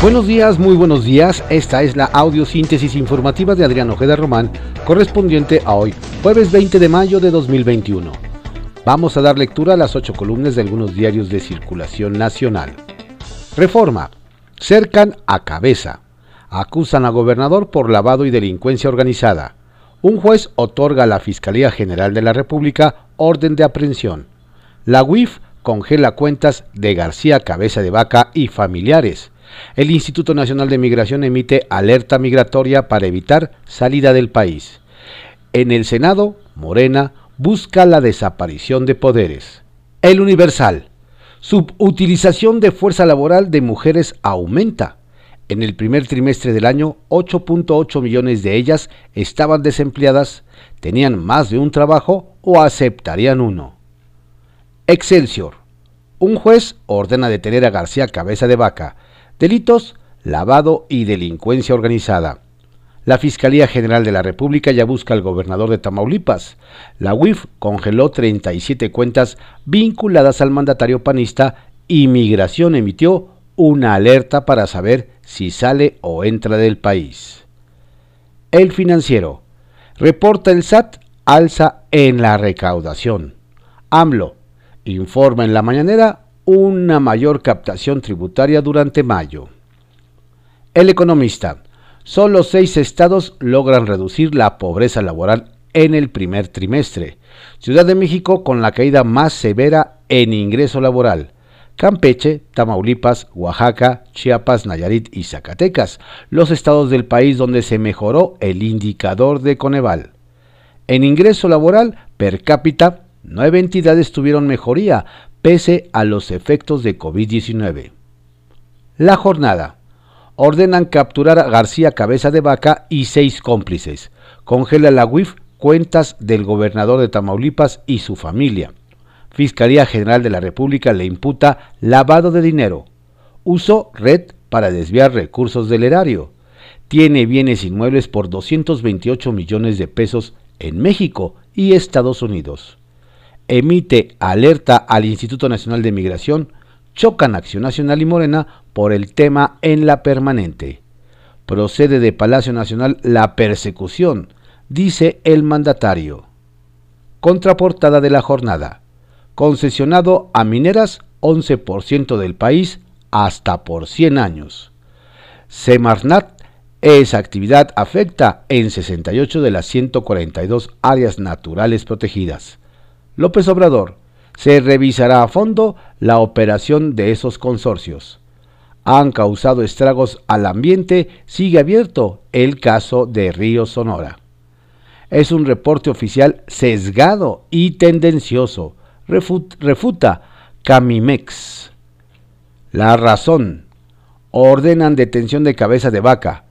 Buenos días, muy buenos días. Esta es la audiosíntesis informativa de Adrián Ojeda Román, correspondiente a hoy, jueves 20 de mayo de 2021. Vamos a dar lectura a las ocho columnas de algunos diarios de circulación nacional. Reforma. Cercan a cabeza. Acusan a gobernador por lavado y delincuencia organizada. Un juez otorga a la Fiscalía General de la República orden de aprehensión. La UIF congela cuentas de García Cabeza de Vaca y familiares. El Instituto Nacional de Migración emite alerta migratoria para evitar salida del país. En el Senado, Morena busca la desaparición de poderes. El Universal. Subutilización de fuerza laboral de mujeres aumenta. En el primer trimestre del año, 8.8 millones de ellas estaban desempleadas, tenían más de un trabajo o aceptarían uno. Excelsior. Un juez ordena detener a García Cabeza de Vaca. Delitos, lavado y delincuencia organizada. La Fiscalía General de la República ya busca al gobernador de Tamaulipas. La UIF congeló 37 cuentas vinculadas al mandatario panista y Migración emitió una alerta para saber si sale o entra del país. El financiero. Reporta el SAT alza en la recaudación. AMLO informa en la mañanera una mayor captación tributaria durante mayo. El economista, solo seis estados logran reducir la pobreza laboral en el primer trimestre. Ciudad de México con la caída más severa en ingreso laboral. Campeche, Tamaulipas, Oaxaca, Chiapas, Nayarit y Zacatecas, los estados del país donde se mejoró el indicador de Coneval. En ingreso laboral per cápita, nueve entidades tuvieron mejoría pese a los efectos de COVID-19. La jornada. Ordenan capturar a García Cabeza de Vaca y seis cómplices. Congela la UIF cuentas del gobernador de Tamaulipas y su familia. Fiscalía General de la República le imputa lavado de dinero. Uso red para desviar recursos del erario. Tiene bienes inmuebles por 228 millones de pesos en México y Estados Unidos emite alerta al Instituto Nacional de Migración, chocan Acción Nacional y Morena por el tema en la permanente. Procede de Palacio Nacional la persecución, dice el mandatario. Contraportada de la jornada. Concesionado a mineras 11% del país hasta por 100 años. Semarnat, esa actividad afecta en 68 de las 142 áreas naturales protegidas. López Obrador, se revisará a fondo la operación de esos consorcios. Han causado estragos al ambiente, sigue abierto el caso de Río Sonora. Es un reporte oficial sesgado y tendencioso, refuta Camimex. La razón. Ordenan detención de cabeza de vaca.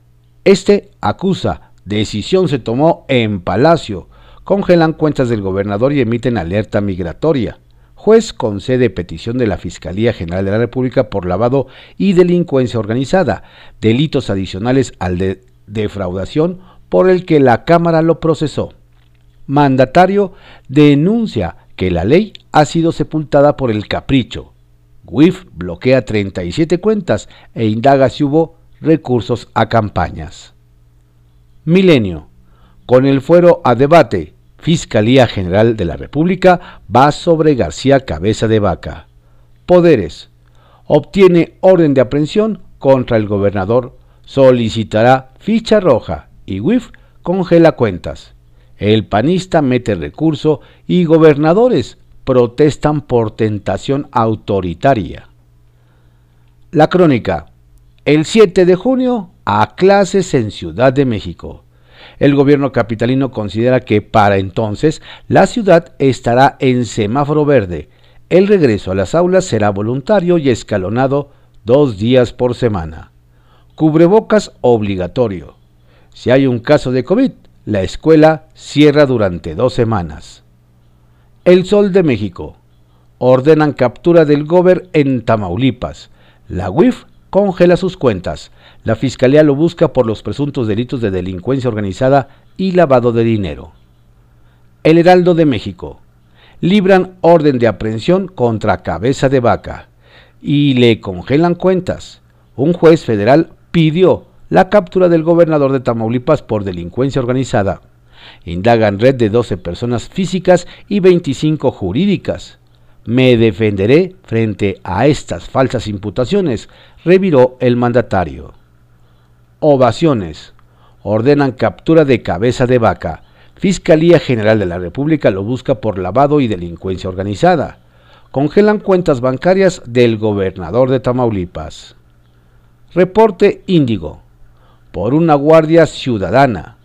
Este acusa, decisión se tomó en Palacio, congelan cuentas del gobernador y emiten alerta migratoria. Juez concede petición de la Fiscalía General de la República por lavado y delincuencia organizada, delitos adicionales al de defraudación por el que la Cámara lo procesó. Mandatario denuncia que la ley ha sido sepultada por el capricho. WIF bloquea 37 cuentas e indaga si hubo recursos a campañas. Milenio. Con el fuero a debate, Fiscalía General de la República va sobre García Cabeza de Vaca. Poderes. Obtiene orden de aprehensión contra el gobernador. Solicitará ficha roja y WIF congela cuentas. El panista mete recurso y gobernadores protestan por tentación autoritaria. La crónica. El 7 de junio a clases en Ciudad de México el gobierno capitalino considera que para entonces la ciudad estará en semáforo verde. El regreso a las aulas será voluntario y escalonado dos días por semana. Cubrebocas obligatorio. Si hay un caso de COVID, la escuela cierra durante dos semanas. El Sol de México. Ordenan captura del gober en Tamaulipas. La UIF congela sus cuentas. La Fiscalía lo busca por los presuntos delitos de delincuencia organizada y lavado de dinero. El Heraldo de México. Libran orden de aprehensión contra cabeza de vaca y le congelan cuentas. un juez federal pidió la captura del gobernador de Tamaulipas por delincuencia organizada. Indagan red de 12 personas físicas y 25 jurídicas. Me defenderé frente a estas falsas imputaciones, reviró el mandatario. Ovaciones. Ordenan captura de cabeza de vaca. Fiscalía General de la República lo busca por lavado y delincuencia organizada. Congelan cuentas bancarias del gobernador de Tamaulipas. Reporte Índigo. Por una Guardia Ciudadana.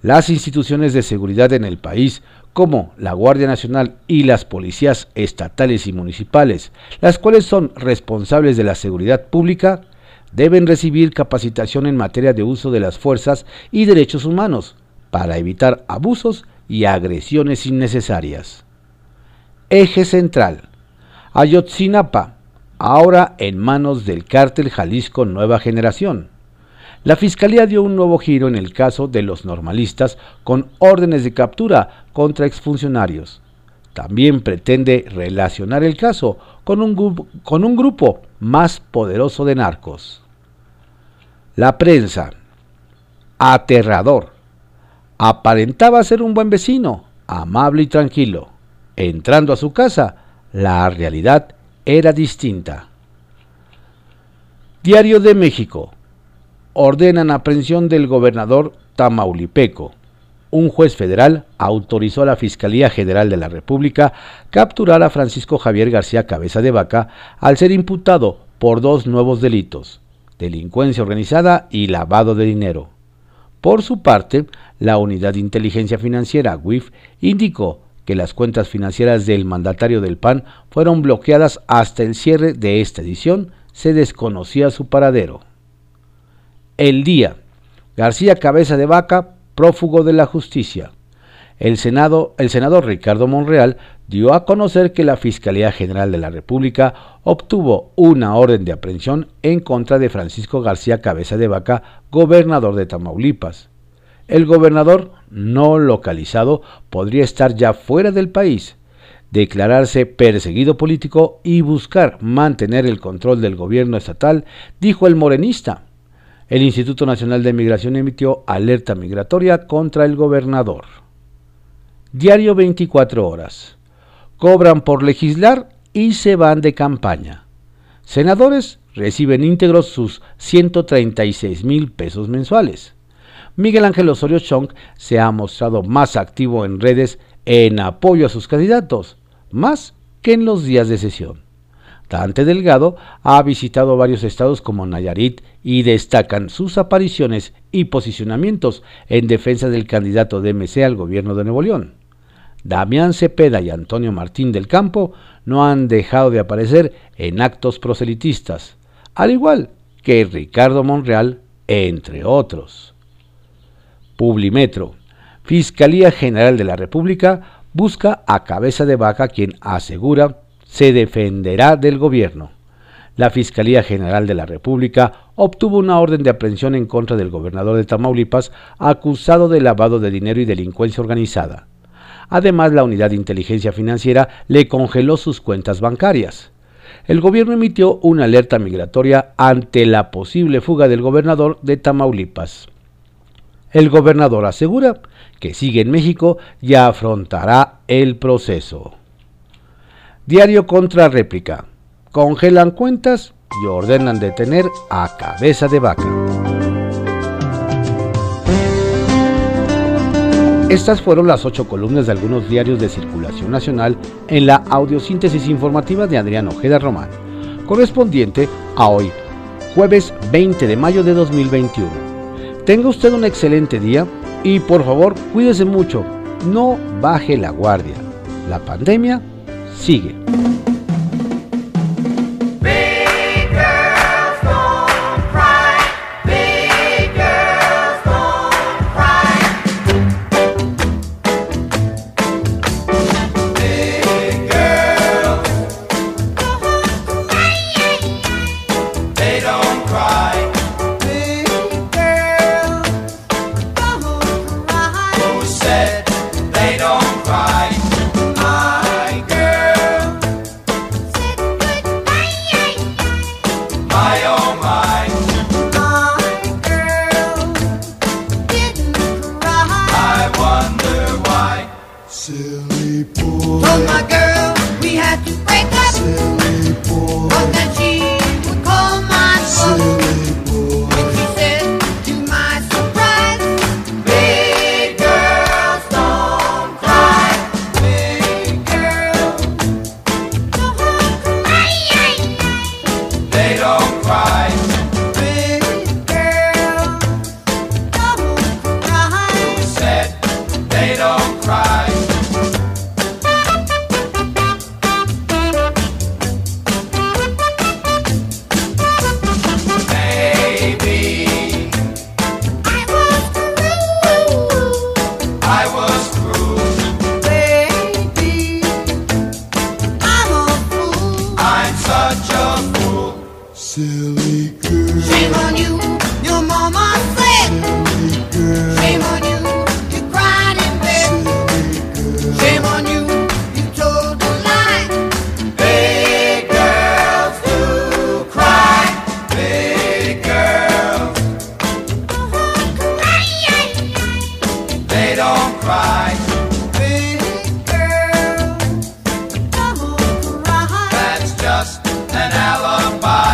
Las instituciones de seguridad en el país, como la Guardia Nacional y las policías estatales y municipales, las cuales son responsables de la seguridad pública, deben recibir capacitación en materia de uso de las fuerzas y derechos humanos para evitar abusos y agresiones innecesarias. Eje central. Ayotzinapa, ahora en manos del cártel Jalisco Nueva Generación. La Fiscalía dio un nuevo giro en el caso de los normalistas con órdenes de captura contra exfuncionarios. También pretende relacionar el caso con un, con un grupo más poderoso de narcos. La prensa. Aterrador. Aparentaba ser un buen vecino, amable y tranquilo. Entrando a su casa, la realidad era distinta. Diario de México. Ordenan aprehensión del gobernador Tamaulipeco. Un juez federal autorizó a la Fiscalía General de la República capturar a Francisco Javier García Cabeza de Vaca al ser imputado por dos nuevos delitos, delincuencia organizada y lavado de dinero. Por su parte, la Unidad de Inteligencia Financiera, WIF, indicó que las cuentas financieras del mandatario del PAN fueron bloqueadas hasta el cierre de esta edición, se desconocía su paradero. El día. García Cabeza de Vaca, prófugo de la justicia. El, Senado, el senador Ricardo Monreal dio a conocer que la Fiscalía General de la República obtuvo una orden de aprehensión en contra de Francisco García Cabeza de Vaca, gobernador de Tamaulipas. El gobernador no localizado podría estar ya fuera del país, declararse perseguido político y buscar mantener el control del gobierno estatal, dijo el morenista. El Instituto Nacional de Migración emitió alerta migratoria contra el gobernador. Diario 24 horas. Cobran por legislar y se van de campaña. Senadores reciben íntegros sus 136 mil pesos mensuales. Miguel Ángel Osorio Chong se ha mostrado más activo en redes en apoyo a sus candidatos, más que en los días de sesión. Dante Delgado ha visitado varios estados como Nayarit y destacan sus apariciones y posicionamientos en defensa del candidato de MC al gobierno de Nuevo León. Damián Cepeda y Antonio Martín del Campo no han dejado de aparecer en actos proselitistas, al igual que Ricardo Monreal, entre otros. Publimetro. Fiscalía General de la República busca a cabeza de vaca quien asegura se defenderá del gobierno. La Fiscalía General de la República obtuvo una orden de aprehensión en contra del gobernador de Tamaulipas acusado de lavado de dinero y delincuencia organizada. Además, la Unidad de Inteligencia Financiera le congeló sus cuentas bancarias. El gobierno emitió una alerta migratoria ante la posible fuga del gobernador de Tamaulipas. El gobernador asegura que sigue en México y afrontará el proceso. Diario contra réplica. Congelan cuentas y ordenan detener a cabeza de vaca. Estas fueron las ocho columnas de algunos diarios de circulación nacional en la audiosíntesis informativa de Adrián Ojeda Román, correspondiente a hoy, jueves 20 de mayo de 2021. Tenga usted un excelente día y por favor cuídese mucho, no baje la guardia. La pandemia sigue. an alibi.